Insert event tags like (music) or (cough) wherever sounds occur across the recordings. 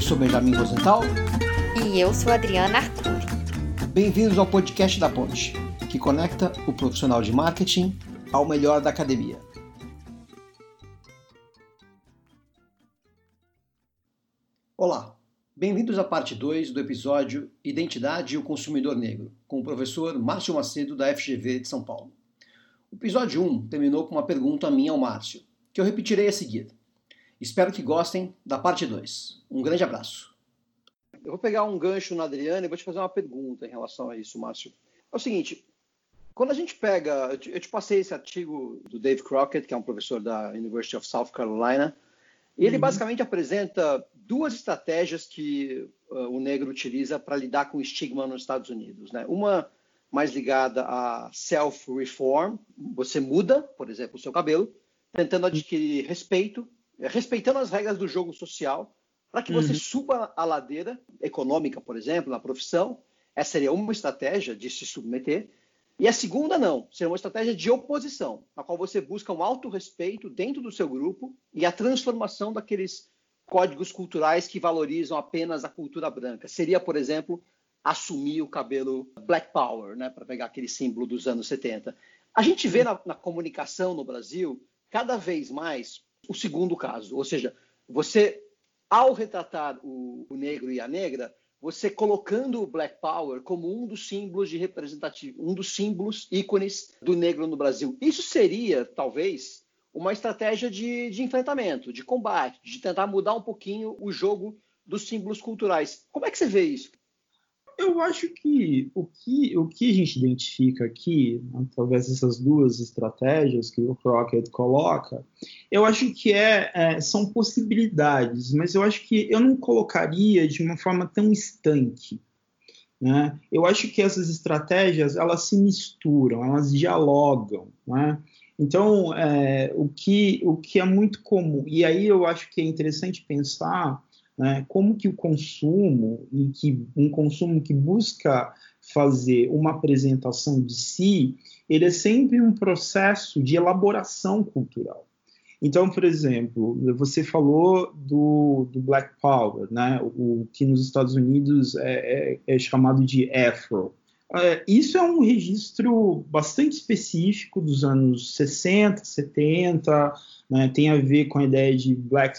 Eu sou Benjamin Rosenthal. E eu sou Adriana Arthur. Bem-vindos ao podcast da Ponte, que conecta o profissional de marketing ao melhor da academia. Olá, bem-vindos à parte 2 do episódio Identidade e o Consumidor Negro, com o professor Márcio Macedo da FGV de São Paulo. O episódio 1 terminou com uma pergunta minha ao Márcio, que eu repetirei a seguir. Espero que gostem da parte 2. Um grande abraço. Eu vou pegar um gancho na Adriana e vou te fazer uma pergunta em relação a isso, Márcio. É o seguinte, quando a gente pega, eu te passei esse artigo do Dave Crockett, que é um professor da University of South Carolina, e ele uhum. basicamente apresenta duas estratégias que uh, o negro utiliza para lidar com o estigma nos Estados Unidos. Né? Uma mais ligada a self-reform, você muda, por exemplo, o seu cabelo, tentando adquirir respeito respeitando as regras do jogo social, para que você uhum. suba a ladeira econômica, por exemplo, na profissão. Essa seria uma estratégia de se submeter. E a segunda, não. Seria uma estratégia de oposição, na qual você busca um alto respeito dentro do seu grupo e a transformação daqueles códigos culturais que valorizam apenas a cultura branca. Seria, por exemplo, assumir o cabelo Black Power, né, para pegar aquele símbolo dos anos 70. A gente vê na, na comunicação no Brasil, cada vez mais, o segundo caso. Ou seja, você, ao retratar o, o negro e a negra, você colocando o Black Power como um dos símbolos de representativo, um dos símbolos ícones do negro no Brasil. Isso seria, talvez, uma estratégia de, de enfrentamento, de combate, de tentar mudar um pouquinho o jogo dos símbolos culturais. Como é que você vê isso? Eu acho que o que, o que a gente identifica aqui, né, através dessas duas estratégias que o Crockett coloca, eu acho que é, é, são possibilidades, mas eu acho que eu não colocaria de uma forma tão estanque. Né? Eu acho que essas estratégias elas se misturam, elas dialogam. Né? Então, é, o, que, o que é muito comum, e aí eu acho que é interessante pensar né? Como que o consumo, e que um consumo que busca fazer uma apresentação de si, ele é sempre um processo de elaboração cultural. Então, por exemplo, você falou do, do Black Power, né? o, o que nos Estados Unidos é, é, é chamado de Afro. É, isso é um registro bastante específico dos anos 60, 70, né, tem a ver com a ideia de black,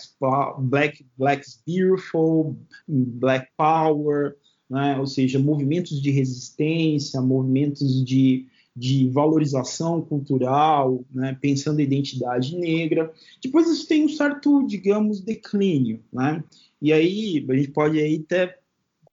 black, Black's Beautiful, Black Power, né, ou seja, movimentos de resistência, movimentos de, de valorização cultural, né, pensando a identidade negra. Depois isso tem um certo, digamos, declínio, né? E aí a gente pode aí até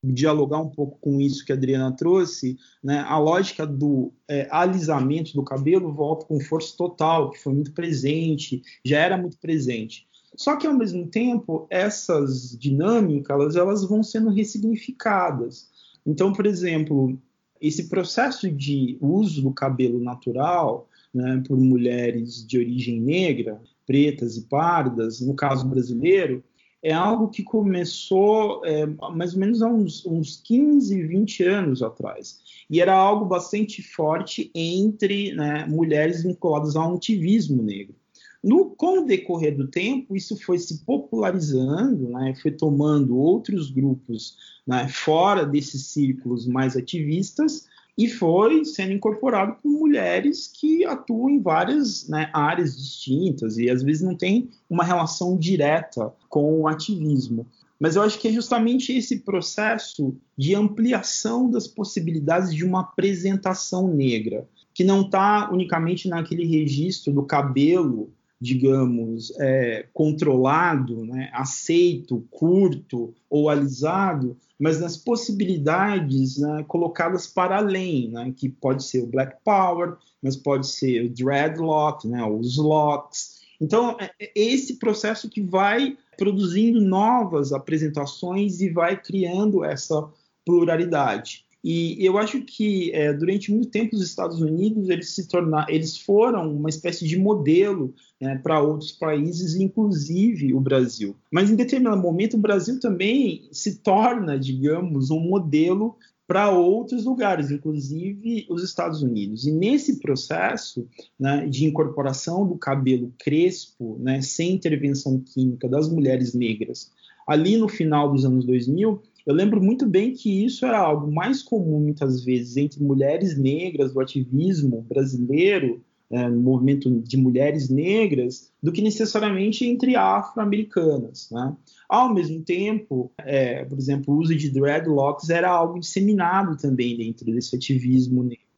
dialogar um pouco com isso que a Adriana trouxe, né, a lógica do é, alisamento do cabelo volta com força total, que foi muito presente, já era muito presente. Só que, ao mesmo tempo, essas dinâmicas elas, elas vão sendo ressignificadas. Então, por exemplo, esse processo de uso do cabelo natural né, por mulheres de origem negra, pretas e pardas, no caso brasileiro, é algo que começou é, mais ou menos há uns, uns 15, 20 anos atrás. E era algo bastante forte entre né, mulheres vinculadas ao ativismo negro. No, com o decorrer do tempo, isso foi se popularizando, né, foi tomando outros grupos né, fora desses círculos mais ativistas, e foi sendo incorporado por mulheres que atuam em várias né, áreas distintas e às vezes não tem uma relação direta com o ativismo. Mas eu acho que é justamente esse processo de ampliação das possibilidades de uma apresentação negra, que não está unicamente naquele registro do cabelo digamos, é, controlado, né, aceito, curto ou alisado, mas nas possibilidades né, colocadas para além, né, que pode ser o Black Power, mas pode ser o dreadlock, né, os locks. Então, é, é esse processo que vai produzindo novas apresentações e vai criando essa pluralidade. E eu acho que é, durante muito tempo os Estados Unidos eles se tornaram, eles foram uma espécie de modelo né, para outros países, inclusive o Brasil. Mas em determinado momento o Brasil também se torna, digamos, um modelo para outros lugares, inclusive os Estados Unidos. E nesse processo né, de incorporação do cabelo crespo, né, sem intervenção química das mulheres negras ali no final dos anos 2000, eu lembro muito bem que isso era algo mais comum, muitas vezes, entre mulheres negras do ativismo brasileiro, é, movimento de mulheres negras, do que necessariamente entre afro-americanas. Né? Ao mesmo tempo, é, por exemplo, o uso de dreadlocks era algo disseminado também dentro desse ativismo negro.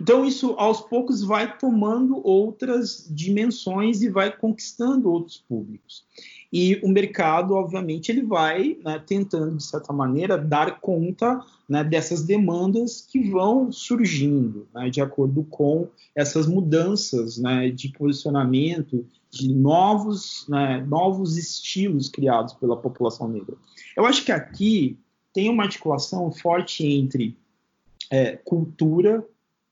Então, isso aos poucos vai tomando outras dimensões e vai conquistando outros públicos. E o mercado, obviamente, ele vai né, tentando, de certa maneira, dar conta né, dessas demandas que vão surgindo, né, de acordo com essas mudanças né, de posicionamento, de novos, né, novos estilos criados pela população negra. Eu acho que aqui tem uma articulação forte entre é, cultura,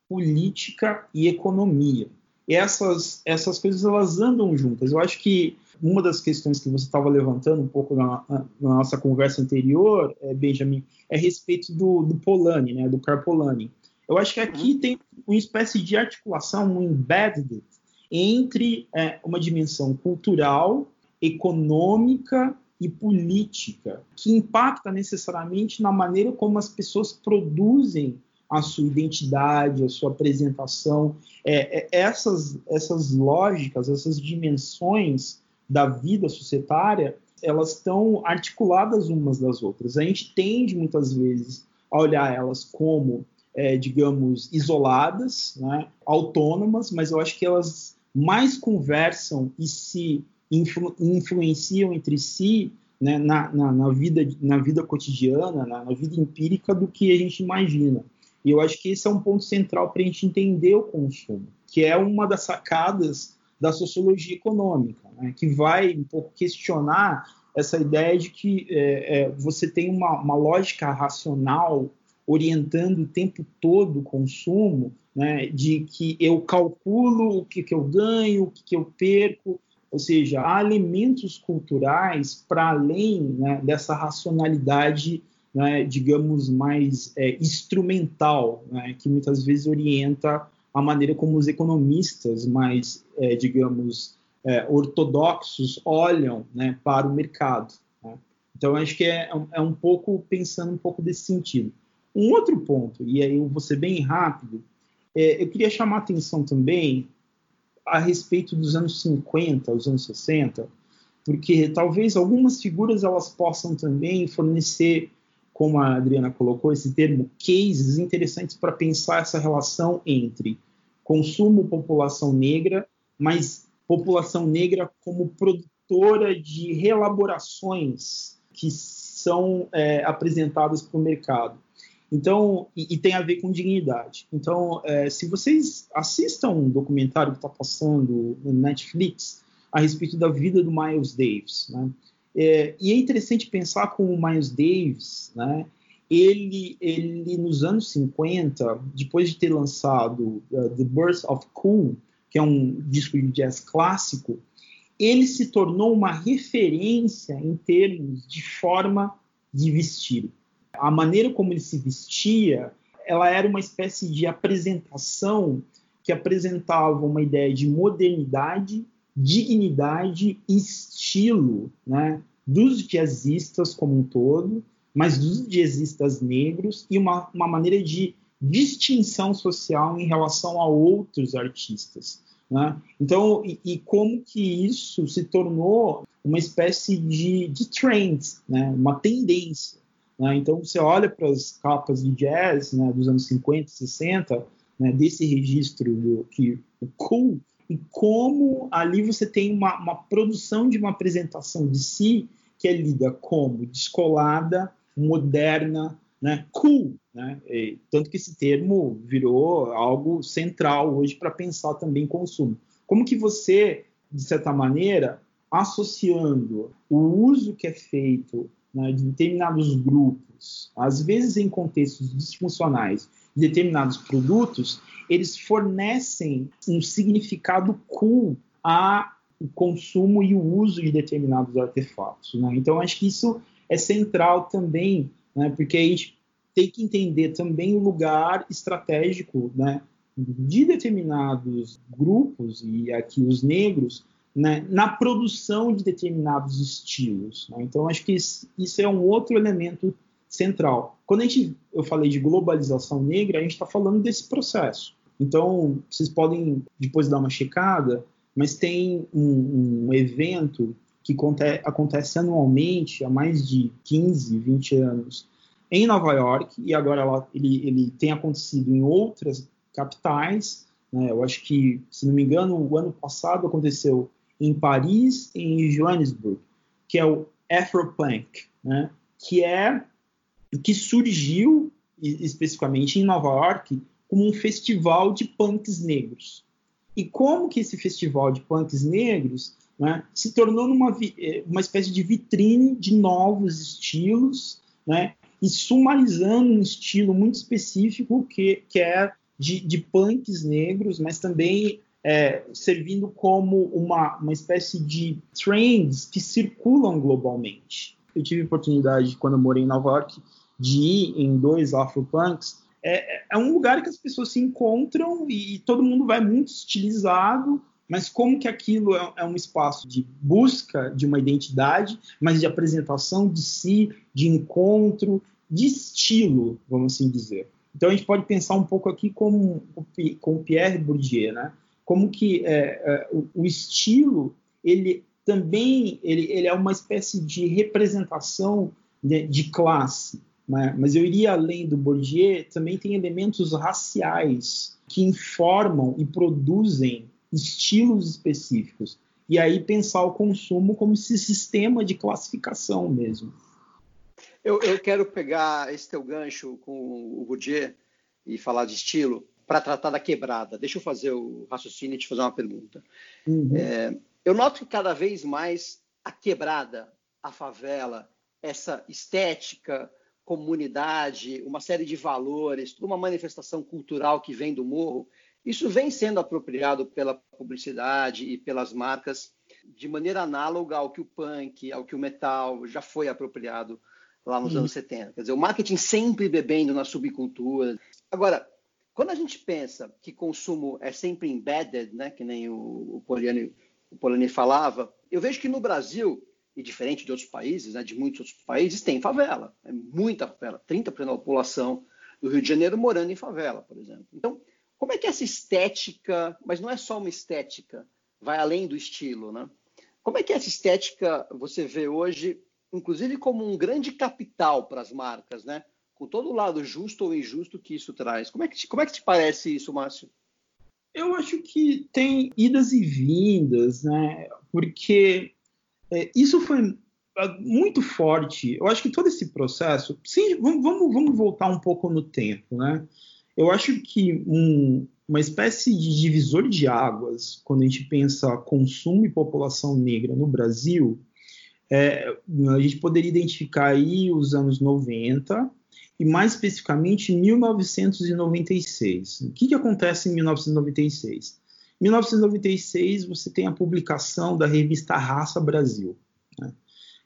política e economia. Essas, essas coisas elas andam juntas. Eu acho que uma das questões que você estava levantando um pouco na, na, nossa conversa anterior, é, Benjamin, é a respeito do, do Polanyi, né, do Carpolani. Eu acho que aqui uhum. tem uma espécie de articulação, um embedded, entre é, uma dimensão cultural, econômica e política, que impacta necessariamente na maneira como as pessoas produzem a sua identidade, a sua apresentação. É, é, essas, essas lógicas, essas dimensões da vida societária, elas estão articuladas umas das outras. A gente tende muitas vezes a olhar elas como, é, digamos, isoladas, né, autônomas, mas eu acho que elas mais conversam e se influ influenciam entre si né, na, na, na, vida, na vida cotidiana, na, na, vida empírica do que a gente imagina. E eu acho que esse é um ponto central para a gente entender o consumo, que é uma das sacadas da sociologia econômica, né, que vai um pouco questionar essa ideia de que é, é, você tem uma, uma, lógica racional orientando o tempo todo o consumo, né, de que eu calculo o que, que eu ganho, o que, que eu perco, ou seja, há elementos culturais para além né, dessa racionalidade, né, digamos, mais é, instrumental, né, que muitas vezes orienta a maneira como os economistas mais, é, digamos, é, ortodoxos olham né, para o mercado. Né? Então, acho que é, é, um pouco pensando um pouco desse sentido. Um outro ponto, e aí eu vou ser bem rápido, é, eu queria chamar a atenção também a respeito dos anos 50, os anos 60, porque talvez algumas figuras elas possam também fornecer, como a Adriana colocou esse termo, cases interessantes para pensar essa relação entre consumo população negra, mas população negra como produtora de reelaborações que são é, apresentadas para o mercado. Então, e, e, tem a ver com dignidade. Então, é, se vocês assistam um documentário que está passando no Netflix a respeito da vida do Miles Davis, né? É, e é interessante pensar como o Miles Davis, né? Ele, ele nos anos 50, depois de ter lançado uh, The Birth of Cool, que é um disco de jazz clássico, ele se tornou uma referência em termos de forma de vestir. A maneira como ele se vestia, ela era uma espécie de apresentação que apresentava uma ideia de modernidade, dignidade e estilo né, dos jazzistas como um todo, mas dos jazzistas negros e uma, uma maneira de distinção social em relação a outros artistas. Né? Então, e, e, como que isso se tornou uma espécie de, de trend, né? uma tendência. Né? Então, você olha para as capas de jazz né, dos anos 50, 60, né, desse registro do que o cool, e como ali você tem uma, uma produção de uma apresentação de si que é lida como descolada, moderna, né, cool, né? E, tanto que esse termo virou algo central hoje para pensar também consumo. Como que você, de certa maneira, associando o uso que é feito né, de determinados grupos, às vezes em contextos disfuncionais, de determinados produtos, eles fornecem um significado cool a o consumo e o uso de determinados artefatos. Né? Então, acho que isso é central também, né, porque a gente tem que entender também o lugar estratégico né, de determinados grupos, e aqui os negros, né, na produção de determinados estilos. Né? Então, acho que isso, é um outro elemento central. Quando a gente, eu falei de globalização negra, a gente está falando desse processo. Então, vocês podem depois dar uma checada, mas tem um, um evento que acontece anualmente há mais de 15, 20 anos em Nova York, e agora ela, ele, ele tem acontecido em outras capitais. Né? Eu acho que, se não me engano, o ano passado aconteceu em Paris e em Johannesburg, que é o Afropunk, né? que é que surgiu especificamente em Nova York como um festival de punks negros. E como que esse festival de punks negros né, se tornou numa, eh, uma espécie de vitrine de novos estilos, né, e sumarizando um estilo muito específico que, que é de, de punks negros, mas também é, servindo como uma, uma espécie de trends que circulam globalmente. Eu tive oportunidade, quando eu morei em Nova York, de ir em dois Afropunks. É, é um lugar que as pessoas se encontram e todo mundo vai muito estilizado, mas como que aquilo é, é, um espaço de busca de uma identidade, mas de apresentação de si, de encontro, de estilo, vamos assim dizer. Então a gente pode pensar um pouco aqui com, com Pierre Bourdieu, né? Como que é, é, o, o, estilo ele também ele, ele, é uma espécie de representação de, de classe, né? mas eu iria além do Bourdieu, também tem elementos raciais que informam e produzem estilos específicos. E aí pensar o consumo como esse sistema de classificação mesmo. Eu, eu quero pegar esse teu gancho com o Bourdieu e falar de estilo para tratar da quebrada. Deixa eu fazer o raciocínio e te fazer uma pergunta. Uhum. É, eu noto que cada vez mais a quebrada, a favela, essa estética, comunidade, uma série de valores, toda uma manifestação cultural que vem do morro, isso vem sendo apropriado pela publicidade e pelas marcas de maneira análoga ao que o punk, ao que o metal já foi apropriado lá nos anos 70. Quer dizer, o marketing sempre bebendo na subcultura. Agora, quando a gente pensa que consumo é sempre embedded, né, que nem o, o Poliani, o Poliani falava, eu vejo que no Brasil, e diferente de outros países, né, de muitos outros países, tem favela. É muita favela. 30% da população do Rio de Janeiro morando em favela, por exemplo. Então, como é que essa estética, mas não é só uma estética, vai além do estilo, né? Como é que essa estética você vê hoje, inclusive como um grande capital para as marcas, né? Com todo o lado justo ou injusto que isso traz. Como é que te, como é que te parece isso, Márcio? Eu acho que tem idas e vindas, né? Porque é, isso foi é, muito forte. Eu acho que todo esse processo. Sim, vamos, vamos, vamos voltar um pouco no tempo, né? Eu acho que um, uma espécie de divisor de águas, quando a gente pensa consumo e população negra no Brasil, é, a gente poderia identificar aí os anos 90 e mais especificamente 1996. O que, que acontece em 1996? Em 1996 você tem a publicação da revista Raça Brasil. Né?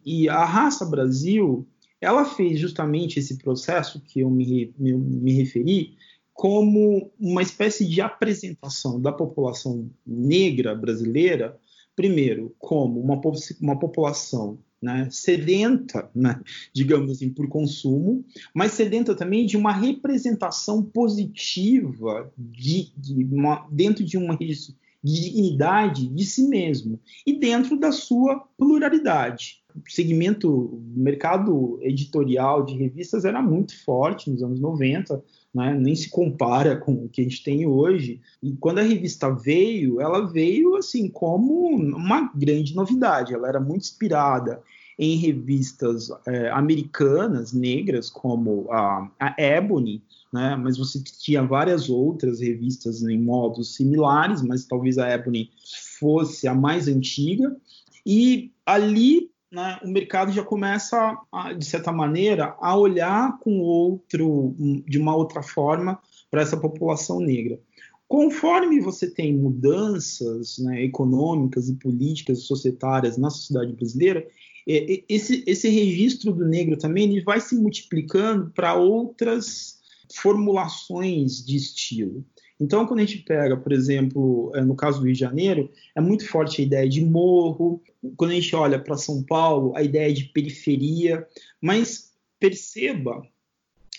E a Raça Brasil ela fez justamente esse processo que eu me, me, me referi como uma espécie de apresentação da população negra brasileira, primeiro, como uma, uma população né, sedenta, né, digamos assim, por consumo, mas sedenta também de uma representação positiva de, de uma, dentro de uma de dignidade de si mesmo e dentro da sua pluralidade. O segmento, mercado editorial de revistas era muito forte nos anos 90, né? nem se compara com o que a gente tem hoje. E quando a revista veio, ela veio assim como uma grande novidade. Ela era muito inspirada em revistas é, americanas negras como a, a Ebony, né? mas você tinha várias outras revistas em modos similares, mas talvez a Ebony fosse a mais antiga. E ali né, o mercado já começa, a, de certa maneira, a olhar com outro, de uma outra forma para essa população negra. Conforme você tem mudanças né, econômicas e políticas e societárias na sociedade brasileira, esse, esse registro do negro também ele vai se multiplicando para outras formulações de estilo. Então, quando a gente pega, por exemplo, é, no caso do Rio de Janeiro, é muito forte a ideia de morro. Quando a gente olha para São Paulo, a ideia de periferia. Mas perceba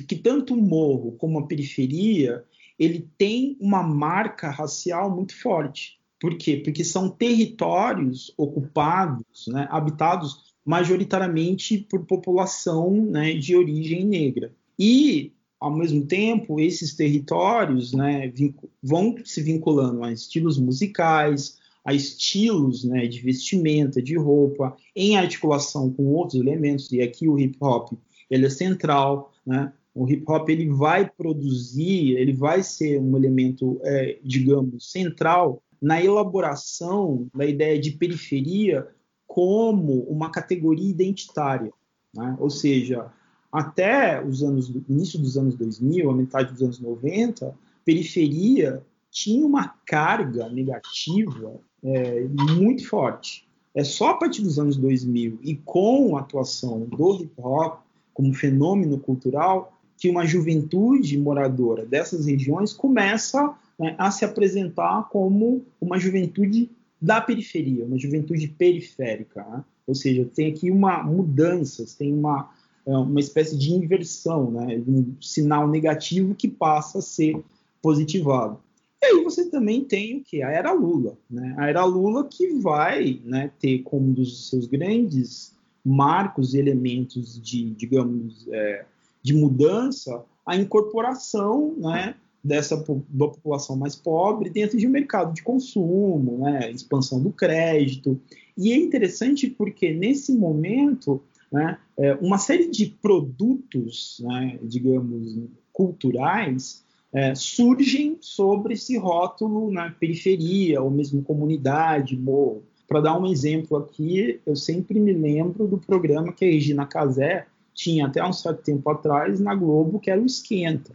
que tanto o morro como a periferia, ele tem uma marca racial muito forte. Por quê? Porque são territórios ocupados, né, habitados majoritariamente por população né, de origem negra. E ao mesmo tempo, esses territórios né, vão se vinculando a estilos musicais, a estilos né, de vestimenta, de roupa, em articulação com outros elementos, e aqui o hip hop ele é central, né? O hip hop ele vai produzir, ele vai ser um elemento, é, digamos, central na elaboração da ideia de periferia como uma categoria identitária, né? ou seja, até os anos início dos anos 2000, a metade dos anos 90, periferia tinha uma carga negativa é, muito forte. É só a partir dos anos 2000 e com a atuação do hip hop como fenômeno cultural que uma juventude moradora dessas regiões começa né, a se apresentar como uma juventude da periferia, uma juventude periférica. Né? Ou seja, tem aqui uma mudança, tem uma uma espécie de inversão, né? um sinal negativo que passa a ser positivado. E aí você também tem o que? A era Lula. Né? A era Lula que vai né, ter como um dos seus grandes marcos e elementos de, digamos, é, de mudança a incorporação né, dessa da população mais pobre dentro de um mercado de consumo, né, expansão do crédito. E é interessante porque nesse momento né, é, uma série de produtos, né, digamos, culturais, é, surgem sobre esse rótulo na periferia, ou mesmo comunidade, morro. Para dar um exemplo aqui, eu sempre me lembro do programa que a Regina Casé tinha até um certo tempo atrás na Globo, que era o Esquenta.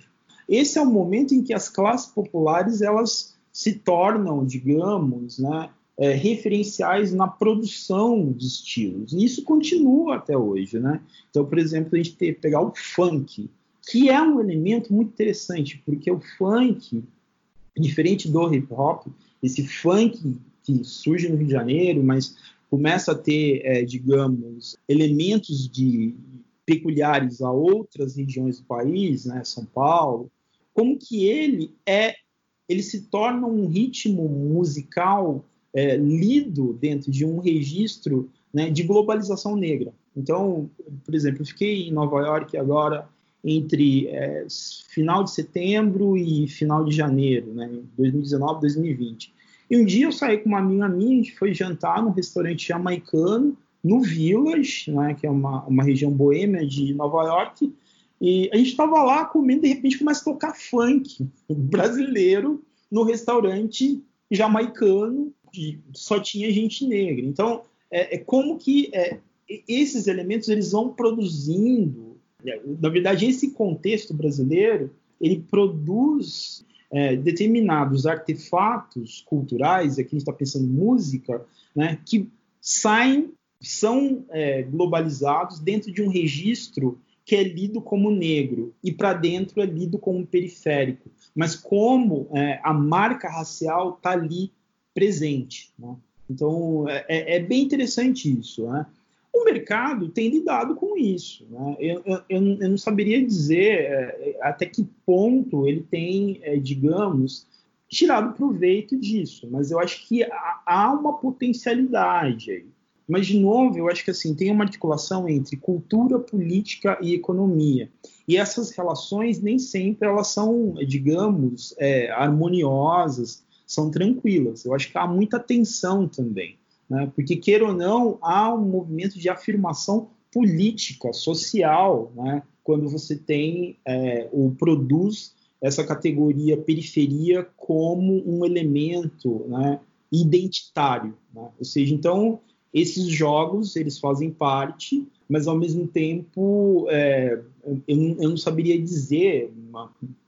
Esse é o momento em que as classes populares elas se tornam, digamos, né, é, referenciais na produção de estilos. E isso continua até hoje, né? Então, por exemplo, a gente que pegar o funk, que é um elemento muito interessante, porque o funk, diferente do hip hop, esse funk que surge no Rio de Janeiro, mas começa a ter, é, digamos, elementos de peculiares a outras regiões do país, né, São Paulo, como que ele é, ele se torna um ritmo musical é, lido dentro de um registro né, de globalização negra. Então, por exemplo, eu fiquei em Nova York agora entre é, final de setembro e final de janeiro, né, 2019, 2020. E um dia eu saí com uma amiga minha, a gente foi jantar num restaurante jamaicano, no Village, né, que é uma, uma região boêmia de Nova York, e a gente estava lá comendo, de repente começa a tocar funk brasileiro no restaurante jamaicano, e só tinha gente negra. Então, é, é como que é, esses elementos eles vão produzindo. Né? Na verdade, esse contexto brasileiro ele produz é, determinados artefatos culturais, aqui a gente está pensando em música, né, que saem, são é, globalizados dentro de um registro que é lido como negro e para dentro é lido como periférico, mas como é, a marca racial está ali presente. Né? Então, é, é, é, bem interessante isso. Né? O mercado tem lidado com isso. Né? Eu, eu, eu, não saberia dizer é, até que ponto ele tem, é, digamos, tirado proveito disso, mas eu acho que há, uma potencialidade aí. Mas, de novo, eu acho que assim tem uma articulação entre cultura, política e economia. E essas relações nem sempre elas são, digamos, é, harmoniosas são tranquilas. Eu acho que há muita tensão também, né? porque, queira ou não, há um movimento de afirmação política, social, né? quando você tem é, ou produz essa categoria periferia como um elemento né, identitário. Né? Ou seja, então, esses jogos eles fazem parte, mas ao mesmo tempo é, eu, eu, não saberia dizer,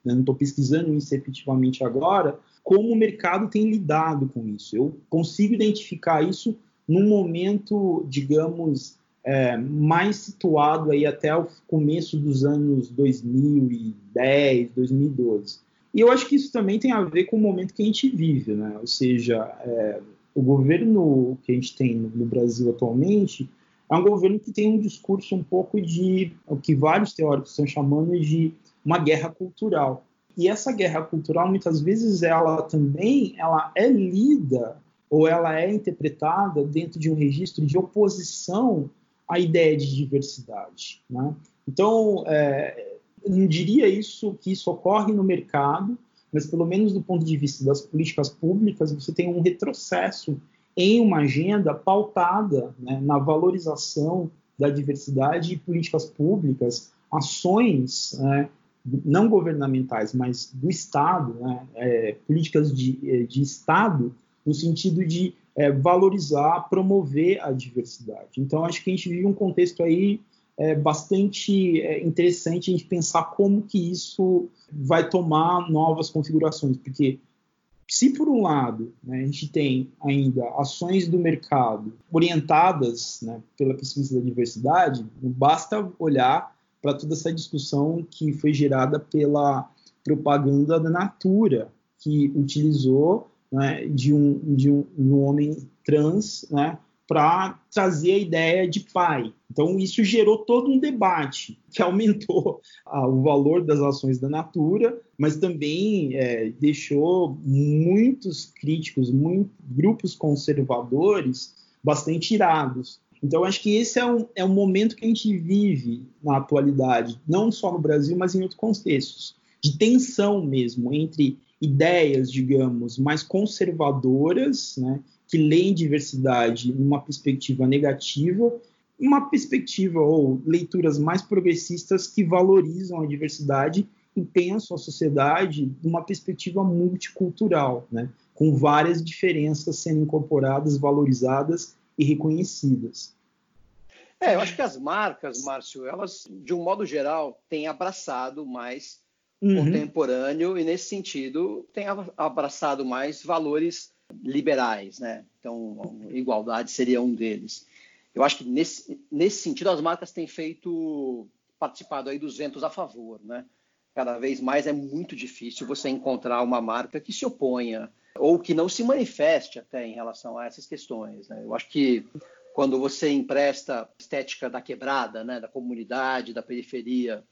eu não estou pesquisando isso efetivamente agora, como o mercado tem lidado com isso. Eu consigo identificar isso num momento, digamos, é, mais situado aí até o começo dos anos 2010, 2012. E eu acho que isso também tem a ver com o momento que a gente vive, né? Ou seja, é, o governo que a gente tem no Brasil atualmente é um governo que tem um discurso um pouco de o que vários teóricos estão chamando de uma guerra cultural. E essa guerra cultural, muitas vezes, ela também ela é lida ou ela é interpretada dentro de um registro de oposição à ideia de diversidade. Né? Então, é, não diria isso que isso ocorre no mercado, mas pelo menos do ponto de vista das políticas públicas, você tem um retrocesso em uma agenda pautada né, na valorização da diversidade e políticas públicas, ações né, não governamentais, mas do Estado, né, é, políticas de, é, de Estado, no sentido de é, valorizar, promover a diversidade. Então, acho que a gente vive um contexto aí é, bastante é, interessante a gente pensar como que isso vai tomar novas configurações, porque se por um lado né, a gente tem ainda ações do mercado orientadas né, pela pesquisa da diversidade, basta olhar para toda essa discussão que foi gerada pela propaganda da Natura, que utilizou né, de, um, de um, um homem trans né, para trazer a ideia de pai. Então, isso gerou todo um debate (laughs) que aumentou ah, o valor das ações da Natura, mas também é, deixou muitos críticos, muitos grupos conservadores bastante irados. Então, acho que esse é um, é um momento que a gente vive na atualidade, não só no Brasil, mas em outros contextos, de tensão mesmo entre ideias, digamos, mais conservadoras, né, que leem diversidade numa perspectiva negativa, uma perspectiva ou leituras mais progressistas que valorizam a diversidade e pensam a sociedade numa perspectiva multicultural, né, com várias diferenças sendo incorporadas, valorizadas e reconhecidas. É, eu acho que as marcas, Márcio, elas, de um modo geral, têm abraçado mais uhum. contemporâneo e, nesse sentido, têm abraçado mais valores liberais, né? Então, igualdade seria um deles. Eu acho que nesse, nesse sentido as marcas têm feito participado aí dos ventos a favor, né? Cada vez mais é muito difícil você encontrar uma marca que se oponha ou que não se manifeste até em relação a essas questões. Né? Eu acho que quando você empresta estética da quebrada, né, da comunidade, da periferia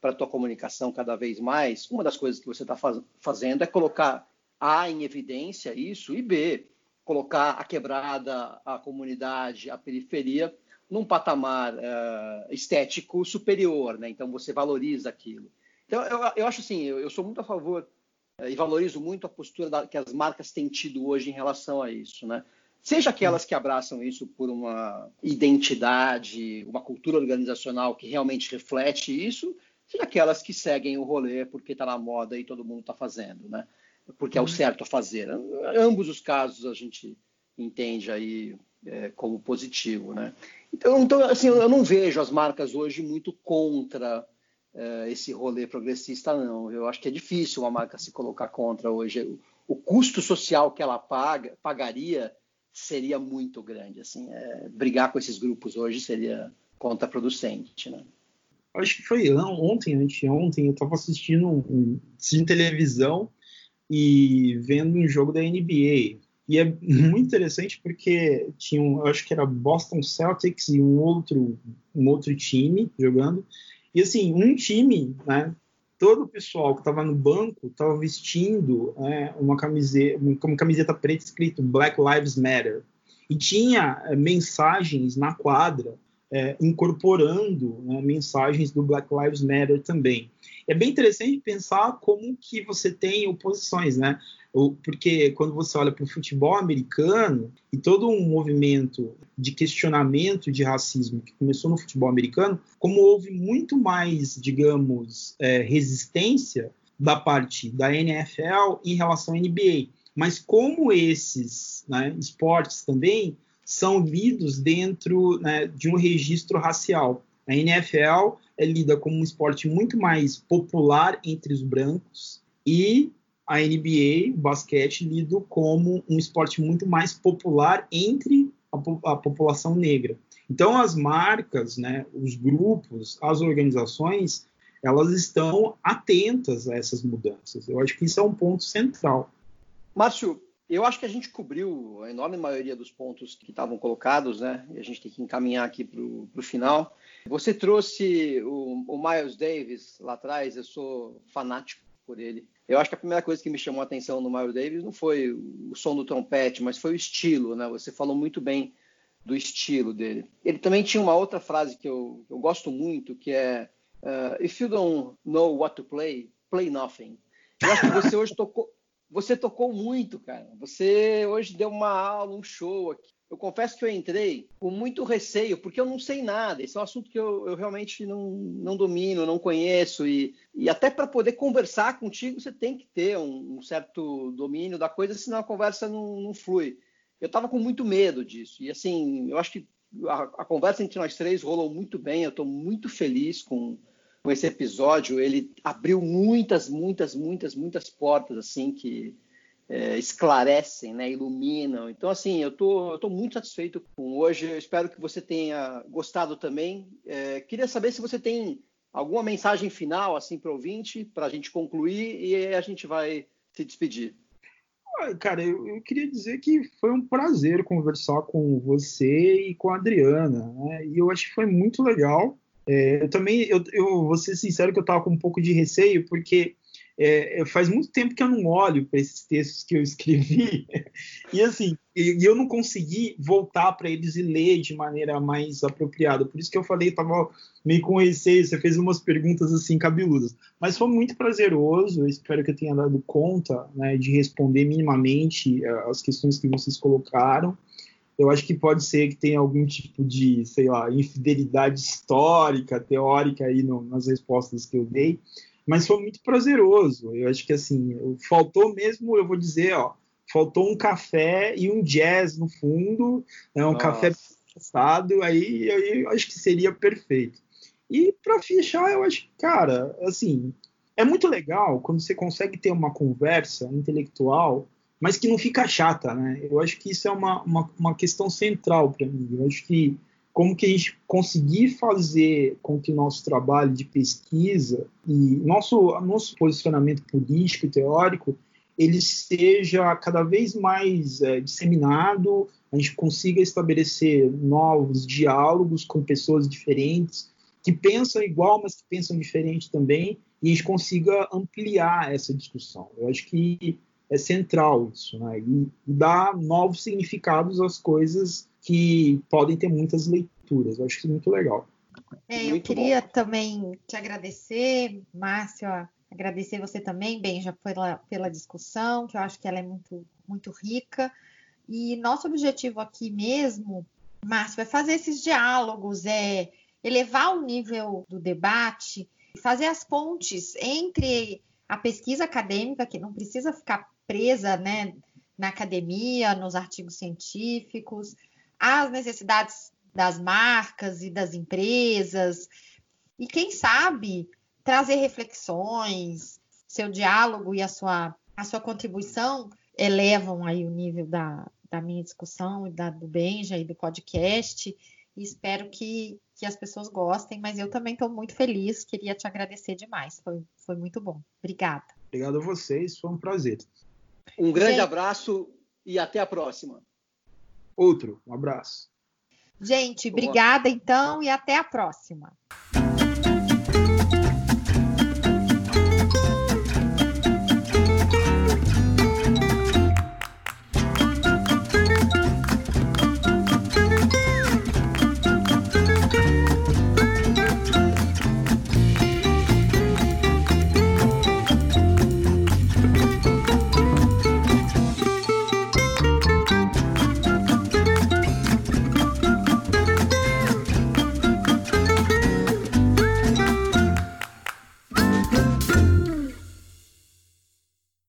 para a tua comunicação cada vez mais, uma das coisas que você está faz, fazendo é colocar A em evidência isso e B, colocar a quebrada, a comunidade, a periferia num patamar uh, estético superior, né? Então você valoriza aquilo. Então eu, eu acho assim, eu, eu, sou muito a favor e valorizo muito a postura da, que as marcas têm tido hoje em relação a isso, né? Seja aquelas que abraçam isso por uma identidade, uma cultura organizacional que realmente reflete isso, seja aquelas que seguem o rolê porque está na moda e todo mundo está fazendo, né? Porque é o uhum. certo a fazer. Ambos os casos a gente entende aí é, como positivo, né? Então, então, assim, eu não vejo as marcas hoje muito contra é, esse rolê progressista, não. Eu acho que é difícil uma marca se colocar contra hoje. O, custo social que ela paga, pagaria seria muito grande. Assim, é, brigar com esses grupos hoje seria contraproducente, né? acho que foi ontem, anteontem, eu estava assistindo, um, assistindo televisão e vendo um jogo da NBA. E é (laughs) muito interessante porque tinha, um, acho que era Boston Celtics e um outro, um outro time jogando. E assim, um time, né, todo o pessoal que estava no banco estava vestindo né, uma, camiseta, uma camiseta preta escrito Black Lives Matter. E tinha é, mensagens na quadra é, incorporando né, mensagens do Black Lives Matter também. É bem interessante pensar como que você tem oposições, né? Porque quando você olha para o futebol americano e todo um movimento de questionamento de racismo que começou no futebol americano, como houve muito mais, digamos, é, resistência da parte da NFL em relação à NBA. Mas como esses né, esportes também são lidos dentro né, de um registro racial. A NFL é lida como um esporte muito mais popular entre os brancos e a NBA, o basquete, lido como um esporte muito mais popular entre a, a população negra. Então, as marcas, né, os grupos, as organizações elas estão atentas a essas mudanças. Eu acho que isso é um ponto central. Márcio, eu acho que a gente cobriu a enorme maioria dos pontos que estavam colocados, né? E a gente tem que encaminhar aqui para o final. Você trouxe o, o, Miles Davis lá atrás, eu sou fanático por ele. Eu acho que a primeira coisa que me chamou a atenção no Miles Davis não foi o som do trompete, mas foi o estilo, né? Você falou muito bem do estilo dele. Ele também tinha uma outra frase que eu, eu gosto muito, que é uh, If you don't know what to play, play nothing. Eu acho que você hoje tocou, você tocou muito, cara. Você hoje deu uma aula, um show aqui. Eu confesso que eu entrei com muito receio, porque eu não sei nada. Esse é um assunto que eu, eu realmente não, não domino, não conheço. E, e até para poder conversar contigo, você tem que ter um, um, certo domínio da coisa, senão a conversa não, não flui eu estava com muito medo disso. E assim, eu acho que a, a conversa entre nós três rolou muito bem. Eu estou muito feliz com, com esse episódio. Ele abriu muitas, muitas, muitas, muitas portas assim que é, esclarecem, né, iluminam. Então, assim, eu tô, estou tô muito satisfeito com hoje. Eu espero que você tenha gostado também. É, queria saber se você tem alguma mensagem final assim para o ouvinte, para a gente concluir e a gente vai se despedir. Cara, eu, eu, queria dizer que foi um prazer conversar com você e com a Adriana, né? E eu acho que foi muito legal. É, eu também, eu, eu vou ser sincero que eu estava com um pouco de receio, porque é, faz muito tempo que eu não olho para esses textos que eu escrevi. (laughs) E assim e, eu não consegui voltar para eles e ler de maneira mais apropriada. Por isso que eu falei estava meio com receio você fez umas perguntas assim cabeludas. Mas foi muito prazeroso eu espero que eu tenha dado conta né, de responder minimamente é, as questões que vocês colocaram eu acho que pode ser que tenha algum tipo de sei lá infidelidade histórica teórica aí no, nas respostas que eu dei mas foi muito prazeroso. Eu acho que assim, faltou mesmo, eu vou dizer, ó, faltou um café e um jazz no fundo, né, um Nossa. café passado, aí, aí eu acho que seria perfeito. E para fechar, eu acho que, cara, assim, é muito legal quando você consegue ter uma conversa intelectual, mas que não fica chata, né? Eu acho que isso é uma, uma, uma questão central para mim. Eu acho que como que a gente conseguir fazer com que nosso trabalho de pesquisa e nosso, nosso posicionamento político e teórico ele seja cada vez mais é, disseminado, a gente consiga estabelecer novos diálogos com pessoas diferentes, que pensam igual, mas que pensam diferente também, e a gente consiga ampliar essa discussão. Eu acho que é central isso, né? E, dar novos significados às coisas que podem ter muitas leituras. Eu acho isso muito legal. É, eu muito queria bom. também te agradecer, Márcio, agradecer você também, Benja, pela, pela discussão, que eu acho que ela é muito, muito rica. E nosso objetivo aqui mesmo, Márcio, é fazer esses diálogos, é elevar o nível do debate, fazer as pontes entre a pesquisa acadêmica, que não precisa ficar presa né, na academia, nos artigos científicos, as necessidades das marcas e das empresas, e quem sabe trazer reflexões, seu diálogo e a sua, a sua contribuição elevam aí o nível da, da minha discussão e da do Benja e do podcast. E espero que, que as pessoas gostem, mas eu também estou muito feliz, queria te agradecer demais, foi, foi muito bom. Obrigada. Obrigado a vocês, foi um prazer. Um grande Gente... abraço e até a próxima. Outro, um abraço. Gente, obrigada então e até a próxima.